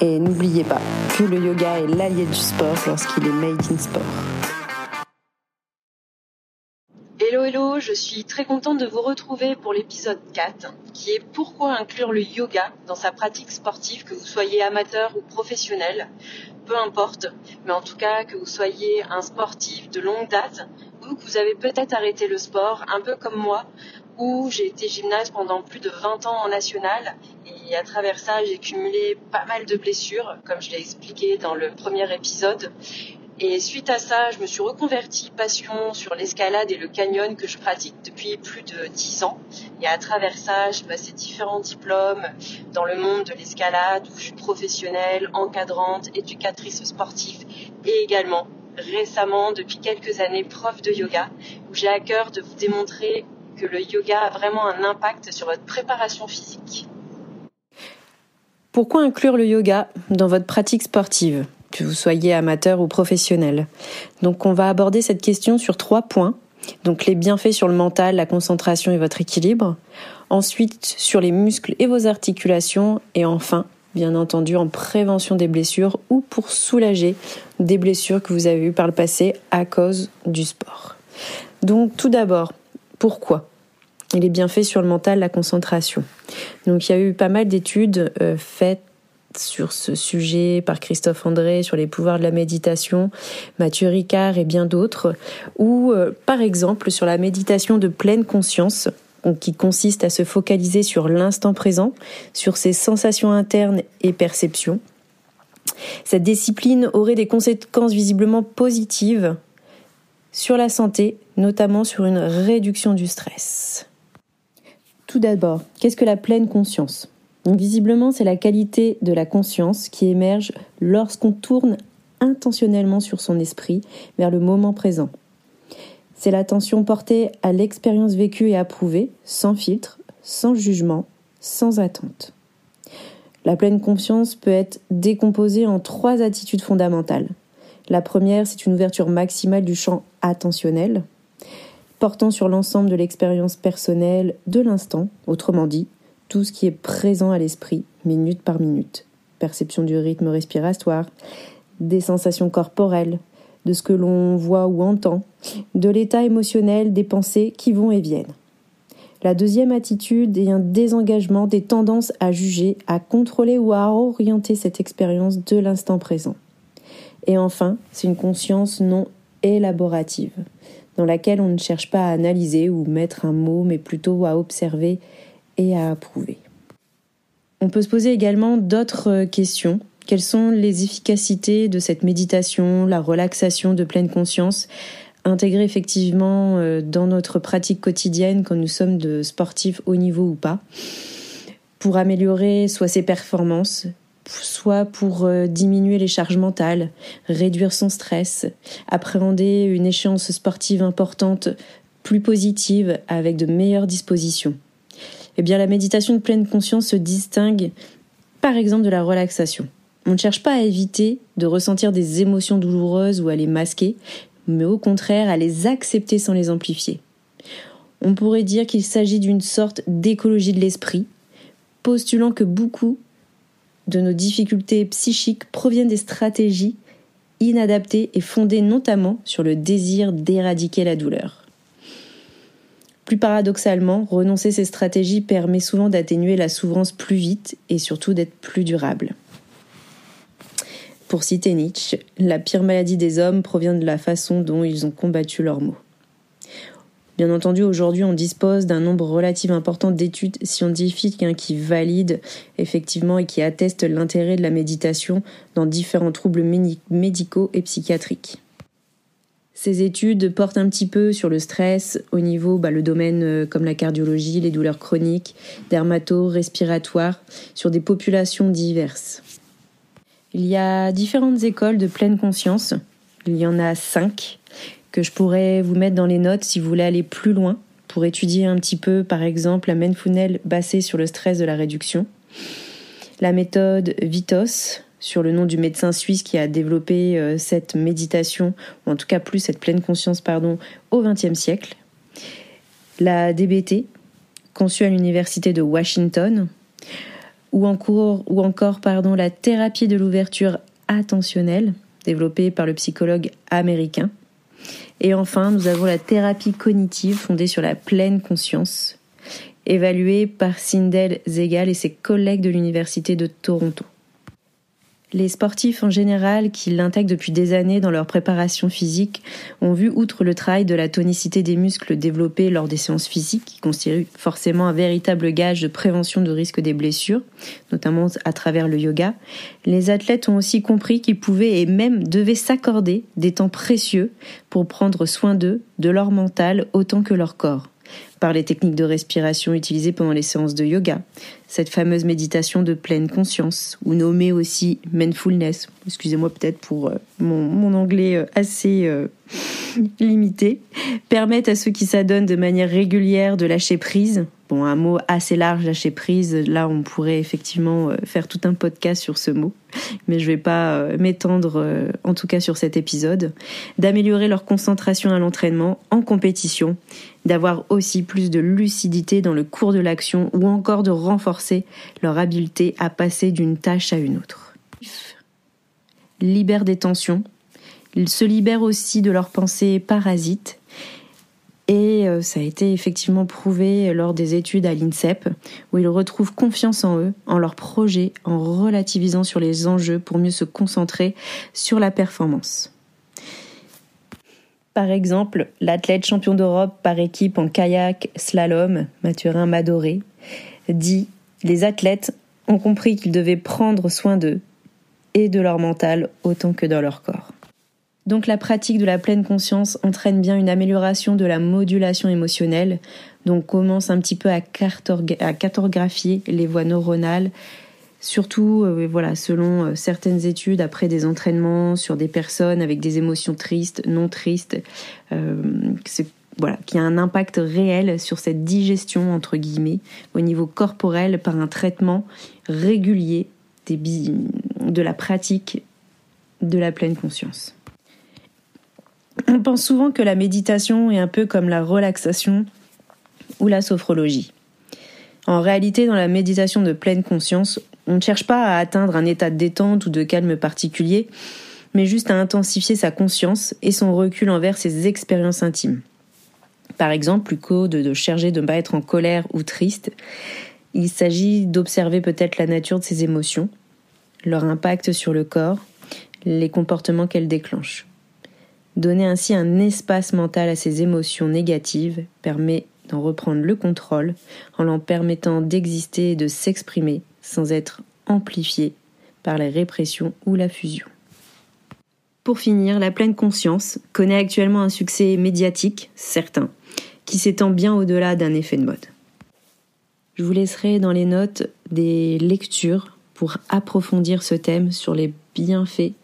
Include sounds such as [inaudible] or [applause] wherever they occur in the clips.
Et n'oubliez pas que le yoga est l'allié du sport lorsqu'il est made in sport. Hello hello, je suis très contente de vous retrouver pour l'épisode 4 qui est pourquoi inclure le yoga dans sa pratique sportive que vous soyez amateur ou professionnel, peu importe, mais en tout cas que vous soyez un sportif de longue date ou que vous avez peut-être arrêté le sport un peu comme moi où j'ai été gymnaste pendant plus de 20 ans en national à travers ça j'ai cumulé pas mal de blessures comme je l'ai expliqué dans le premier épisode et suite à ça je me suis reconvertie passion sur l'escalade et le canyon que je pratique depuis plus de 10 ans et à travers ça j'ai passé différents diplômes dans le monde de l'escalade où je suis professionnelle, encadrante, éducatrice sportive et également récemment depuis quelques années prof de yoga où j'ai à cœur de vous démontrer que le yoga a vraiment un impact sur votre préparation physique. Pourquoi inclure le yoga dans votre pratique sportive, que vous soyez amateur ou professionnel? Donc on va aborder cette question sur trois points. Donc les bienfaits sur le mental, la concentration et votre équilibre. Ensuite sur les muscles et vos articulations. Et enfin, bien entendu, en prévention des blessures ou pour soulager des blessures que vous avez eues par le passé à cause du sport. Donc tout d'abord, pourquoi? Il est bien fait sur le mental, la concentration. Donc il y a eu pas mal d'études euh, faites sur ce sujet par Christophe André sur les pouvoirs de la méditation, Mathieu Ricard et bien d'autres, ou euh, par exemple sur la méditation de pleine conscience, qui consiste à se focaliser sur l'instant présent, sur ses sensations internes et perceptions. Cette discipline aurait des conséquences visiblement positives sur la santé, notamment sur une réduction du stress. Tout d'abord, qu'est-ce que la pleine conscience? Visiblement, c'est la qualité de la conscience qui émerge lorsqu'on tourne intentionnellement sur son esprit vers le moment présent. C'est l'attention portée à l'expérience vécue et approuvée, sans filtre, sans jugement, sans attente. La pleine conscience peut être décomposée en trois attitudes fondamentales. La première, c'est une ouverture maximale du champ attentionnel, portant sur l'ensemble de l'expérience personnelle de l'instant, autrement dit, tout ce qui est présent à l'esprit, minute par minute. Perception du rythme respiratoire, des sensations corporelles, de ce que l'on voit ou entend, de l'état émotionnel des pensées qui vont et viennent. La deuxième attitude est un désengagement des tendances à juger, à contrôler ou à orienter cette expérience de l'instant présent. Et enfin, c'est une conscience non élaborative, dans laquelle on ne cherche pas à analyser ou mettre un mot, mais plutôt à observer et à approuver. On peut se poser également d'autres questions. Quelles sont les efficacités de cette méditation, la relaxation de pleine conscience intégrée effectivement euh, dans notre pratique quotidienne quand nous sommes de sportifs haut niveau ou pas, pour améliorer soit ses performances, soit pour euh, diminuer les charges mentales, réduire son stress, appréhender une échéance sportive importante plus positive avec de meilleures dispositions. Eh bien, la méditation de pleine conscience se distingue par exemple de la relaxation. On ne cherche pas à éviter de ressentir des émotions douloureuses ou à les masquer, mais au contraire à les accepter sans les amplifier. On pourrait dire qu'il s'agit d'une sorte d'écologie de l'esprit, postulant que beaucoup de nos difficultés psychiques proviennent des stratégies inadaptées et fondées notamment sur le désir d'éradiquer la douleur. Plus paradoxalement, renoncer ces stratégies permet souvent d'atténuer la souffrance plus vite et surtout d'être plus durable. Pour citer Nietzsche, la pire maladie des hommes provient de la façon dont ils ont combattu leurs maux. Bien entendu, aujourd'hui, on dispose d'un nombre relativement important d'études scientifiques hein, qui valident effectivement et qui attestent l'intérêt de la méditation dans différents troubles médicaux et psychiatriques. Ces études portent un petit peu sur le stress au niveau, bah, le domaine euh, comme la cardiologie, les douleurs chroniques, dermato, respiratoires, sur des populations diverses. Il y a différentes écoles de pleine conscience. Il y en a cinq que je pourrais vous mettre dans les notes si vous voulez aller plus loin pour étudier un petit peu, par exemple, la Mindfulness basée sur le stress de la réduction, la méthode Vitos, sur le nom du médecin suisse qui a développé euh, cette méditation, ou en tout cas plus cette pleine conscience, pardon, au XXe siècle, la DBT, conçue à l'université de Washington, ou ou encore pardon, la thérapie de l'ouverture attentionnelle, développée par le psychologue américain. Et enfin, nous avons la thérapie cognitive fondée sur la pleine conscience, évaluée par Sindel Zegal et ses collègues de l'Université de Toronto. Les sportifs en général qui l'intègrent depuis des années dans leur préparation physique ont vu, outre le travail de la tonicité des muscles développés lors des séances physiques, qui constitue forcément un véritable gage de prévention de risque des blessures, notamment à travers le yoga, les athlètes ont aussi compris qu'ils pouvaient et même devaient s'accorder des temps précieux pour prendre soin d'eux, de leur mental autant que leur corps par les techniques de respiration utilisées pendant les séances de yoga, cette fameuse méditation de pleine conscience, ou nommée aussi mindfulness, excusez-moi peut-être pour euh, mon, anglais euh, assez euh, [laughs] limité, permettent à ceux qui s'adonnent de manière régulière de lâcher prise. Bon, un mot assez large, lâcher prise, là on pourrait effectivement faire tout un podcast sur ce mot, mais je vais pas m'étendre en tout cas sur cet épisode, d'améliorer leur concentration à l'entraînement en compétition. D'avoir aussi plus de lucidité dans le cours de l'action ou encore de renforcer leur habileté à passer d'une tâche à une autre. Libère des tensions, ils se libèrent aussi de leurs pensées parasites et euh, ça a été effectivement prouvé lors des études à l'INSEP, où ils retrouvent confiance en eux, en leurs projets, en relativisant sur les enjeux pour mieux se concentrer sur la performance. Par exemple, l'athlète champion d'Europe par équipe en kayak slalom, Mathurin Madoré, dit Les athlètes ont compris qu'ils devaient prendre soin d'eux et de leur mental autant que dans leur corps. Donc la pratique de la pleine conscience entraîne bien une amélioration de la modulation émotionnelle, donc commence un petit peu à, cartographier les voies neuronales Surtout, euh, voilà, selon euh, certaines études, après des entraînements sur des personnes avec des émotions tristes, non tristes, euh, qui a un impact réel sur cette digestion entre guillemets au niveau corporel par un traitement régulier de la pratique de la pleine conscience. On pense souvent que la méditation est un peu comme la relaxation ou la sophrologie. En réalité, dans la méditation de pleine conscience, on ne cherche pas à atteindre un état de détente ou de calme particulier, mais juste à intensifier sa conscience et son recul envers ses expériences intimes. Par exemple, plus qu'au de, chercher de ne pas être en colère ou triste, il s'agit d'observer peut-être la nature de ses émotions, leur impact sur le corps, les comportements qu'elles déclenchent. Donner ainsi un espace mental à ces émotions négatives permet d'en reprendre le contrôle en leur permettant d'exister et de s'exprimer sans être amplifié par la répression ou la fusion. Pour finir, la pleine conscience connaît actuellement un succès médiatique, certain, qui s'étend bien au-delà d'un effet de mode. Je vous laisserai dans les notes des lectures pour approfondir ce thème sur les bienfaits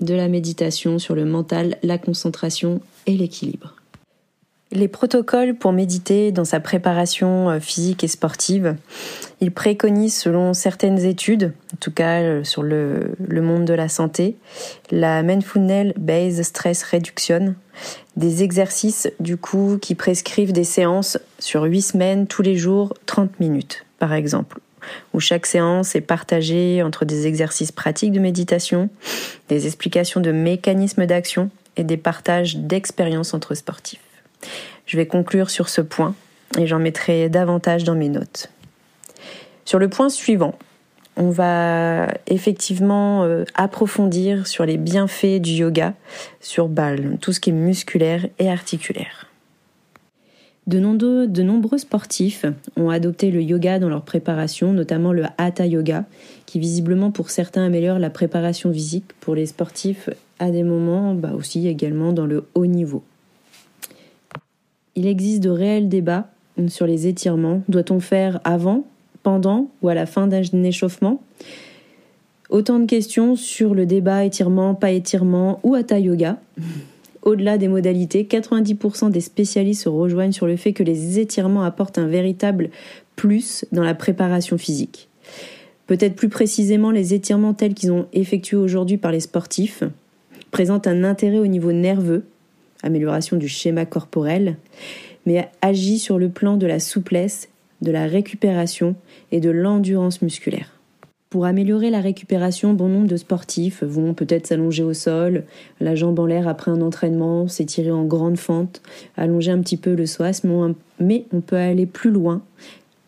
de la méditation sur le mental, la concentration et l'équilibre. Les protocoles pour méditer dans sa préparation euh, physique et sportive, ils préconisent selon certaines études, en tout cas euh, sur le, monde de la santé, la Mindfulness Based Stress Reduction, des exercices du coup qui prescrivent des séances sur 8 semaines tous les jours 30 minutes par exemple où chaque séance est partagée entre des exercices pratiques de méditation, des explications de mécanismes d'action et des partages d'expériences entre sportifs. Je vais conclure sur ce point et j'en mettrai davantage dans mes notes. Sur le point suivant, on va effectivement euh, approfondir sur les bienfaits du yoga sur balle, tout ce qui est musculaire et articulaire. De, nombreux sportifs ont adopté le yoga dans leur préparation, notamment le hatha yoga, qui visiblement pour certains améliore la préparation physique pour les sportifs à des moments bah aussi également dans le haut niveau. Il existe de réels débats sur les étirements. Doit-on faire avant, pendant ou à la fin d'un échauffement? Autant de questions sur le débat étirement, pas étirement ou hatha yoga. Au-delà des modalités, 90% des spécialistes se rejoignent sur le fait que les étirements apportent un véritable plus dans la préparation physique. Peut-être plus précisément, les étirements tels qu'ils ont effectués aujourd'hui par les sportifs présentent un intérêt au niveau nerveux, amélioration du schéma corporel, mais agit sur le plan de la souplesse, de la récupération et de l'endurance musculaire. Pour améliorer la récupération, bon nombre de sportifs vont peut-être s'allonger au sol, la jambe en l'air après un entraînement, s'étirer en grande fente, allonger un petit peu le psoas, mais on peut aller plus loin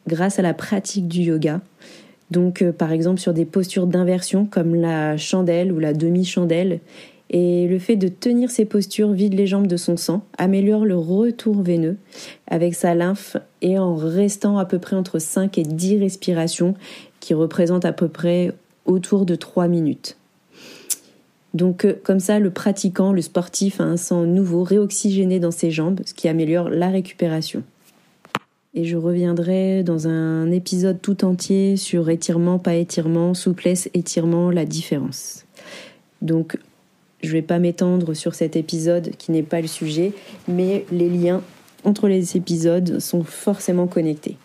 grâce à la pratique du yoga. Donc euh, par exemple sur des postures d'inversion comme la chandelle ou la demi-chandelle. Et le fait de tenir ces postures vide les jambes de son sang, améliore le retour veineux avec sa lymphe et en restant à peu près entre 5 et 10 respirations qui représente à peu près autour de 3 minutes. Donc euh, comme ça, le pratiquant, le sportif a un sang nouveau, réoxygéné dans ses jambes, ce qui améliore la récupération. Et je reviendrai dans un épisode tout entier sur étirement, pas étirement, souplesse, étirement, la différence. Donc je ne vais pas m'étendre sur cet épisode qui n'est pas le sujet, mais les liens entre les épisodes sont forcément connectés.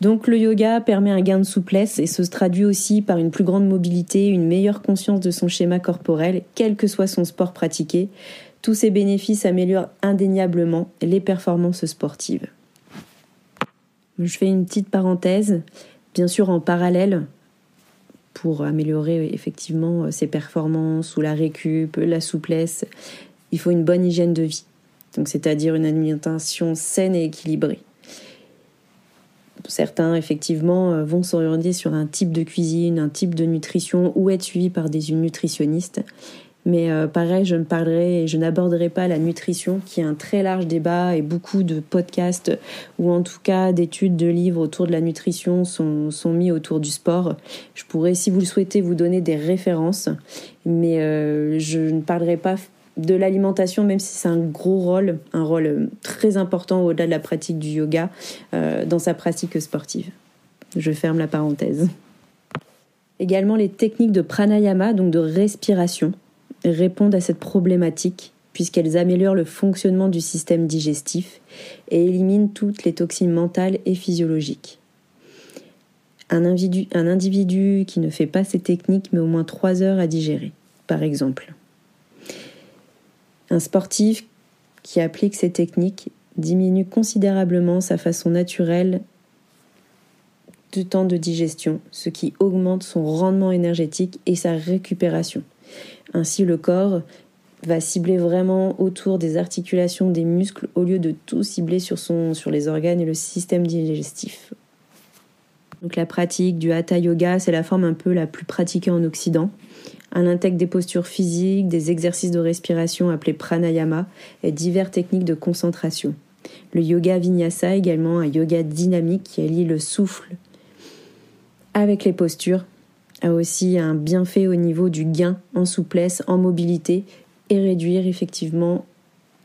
Donc le yoga permet un gain de souplesse et se traduit aussi par une plus grande mobilité, une meilleure conscience de son schéma corporel, quel que soit son sport pratiqué. Tous ces bénéfices améliorent indéniablement les performances sportives. Je fais une petite parenthèse, bien sûr en parallèle, pour améliorer effectivement ses performances ou la récup, la souplesse, il faut une bonne hygiène de vie. Donc c'est-à-dire une alimentation saine et équilibrée. Certains, effectivement, euh, vont s'orienter sur un type de cuisine, un type de nutrition ou être suivis par des nutritionnistes. Mais euh, pareil, je ne parlerai et je n'aborderai pas la nutrition, qui est un très large débat et beaucoup de podcasts ou en tout cas d'études, de livres autour de la nutrition sont, mis autour du sport. Je pourrais, si vous le souhaitez, vous donner des références, mais euh, je ne parlerai pas de l'alimentation, même si c'est un gros rôle, un rôle très important au-delà de la pratique du yoga euh, dans sa pratique sportive. Je ferme la parenthèse. Également, les techniques de pranayama, donc de respiration, répondent à cette problématique puisqu'elles améliorent le fonctionnement du système digestif et éliminent toutes les toxines mentales et physiologiques. Un individu, un individu qui ne fait pas ces techniques met au moins 3 heures à digérer, par exemple. Un sportif qui applique ces techniques diminue considérablement sa façon naturelle de temps de digestion, ce qui augmente son rendement énergétique et sa récupération. Ainsi, le corps va cibler vraiment autour des articulations des muscles au lieu de tout cibler sur, son, sur les organes et le système digestif. Donc la pratique du hatha yoga, c'est la forme un peu la plus pratiquée en Occident. Elle intègre des postures physiques, des exercices de respiration appelés pranayama et diverses techniques de concentration. Le yoga vinyasa également un yoga dynamique qui allie le souffle avec les postures, a aussi un bienfait au niveau du gain en souplesse, en mobilité et réduire effectivement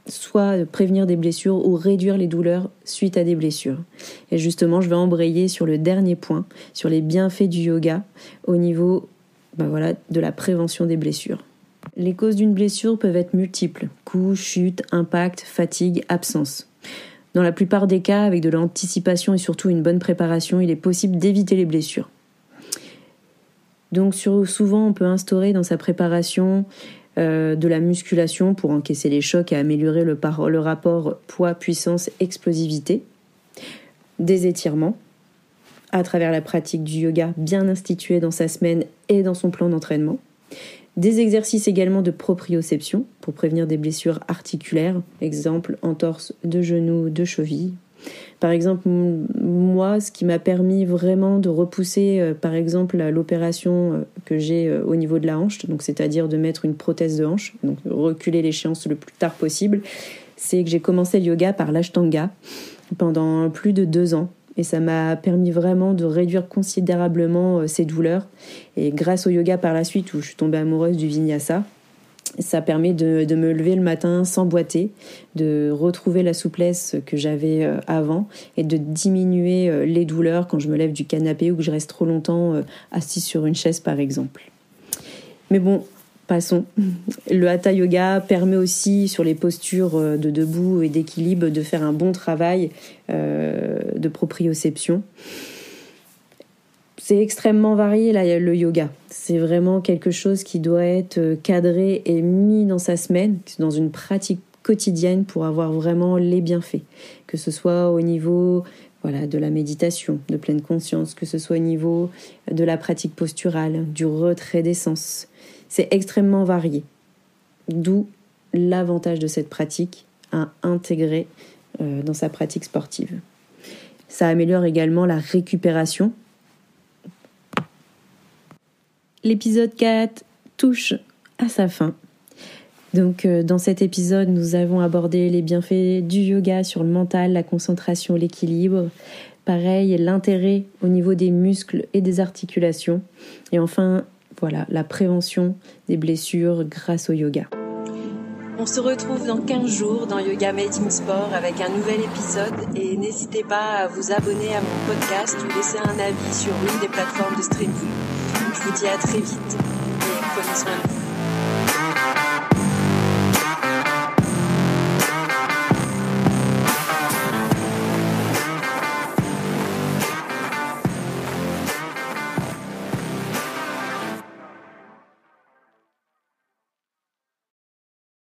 soit prévenir des blessures ou réduire les douleurs suite à des blessures. Et justement, je vais embrayer sur le dernier point, sur les bienfaits du yoga au niveau ben voilà, de la prévention des blessures. Les causes d'une blessure peuvent être multiples coups, chute, impact, fatigue, absence. Dans la plupart des cas, avec de l'anticipation et surtout une bonne préparation, il est possible d'éviter les blessures. Donc souvent, on peut instaurer dans sa préparation euh, de la musculation pour encaisser les chocs et améliorer le, le rapport poids-puissance-explosivité, des étirements, à travers la pratique du yoga bien institué dans sa semaine et dans son plan d'entraînement. Des exercices également de proprioception pour prévenir des blessures articulaires, exemple entorse de genoux, de cheville. Par exemple, moi, ce qui m'a permis vraiment de repousser, euh, par exemple, l'opération euh, que j'ai euh, au niveau de la hanche, donc c'est-à-dire de mettre une prothèse de hanche, donc reculer l'échéance le plus tard possible, c'est que j'ai commencé le yoga par l'ashtanga pendant plus de deux ans. Et ça m'a permis vraiment de réduire considérablement euh, ces douleurs. Et grâce au yoga par la suite, où je suis tombée amoureuse du vinyasa, Ça permet de, de, me lever le matin sans boiter, de retrouver la souplesse que j'avais euh, avant et de diminuer euh, les douleurs quand je me lève du canapé ou que je reste trop longtemps assis sur une chaise par exemple. Mais bon, passons. Le hatha yoga permet aussi sur les postures de debout et d'équilibre de faire un bon travail de proprioception c'est extrêmement varié là le yoga. C'est vraiment quelque chose qui doit être euh, cadré et mis dans sa semaine, dans une pratique quotidienne pour avoir vraiment les bienfaits, que ce soit au niveau voilà, de la méditation, de pleine conscience, que ce soit au niveau de la pratique posturale, du retrait des sens. C'est extrêmement varié. D'où l'avantage de cette pratique à intégrer euh, dans sa pratique sportive. Ça améliore également la récupération l'épisode 4 touche à sa fin. Donc euh, dans cet épisode, nous avons abordé les bienfaits du yoga sur le mental, la concentration, l'équilibre. Pareil, l'intérêt au niveau des muscles et des articulations. Et enfin, voilà, la prévention des blessures grâce au yoga. On se retrouve dans 15 jours dans Yoga Made Sport avec un nouvel épisode et n'hésitez pas à vous abonner à mon podcast ou laisser un avis sur l'une des plateformes de streaming. Je vous dis à très vite et prenez soin de vous.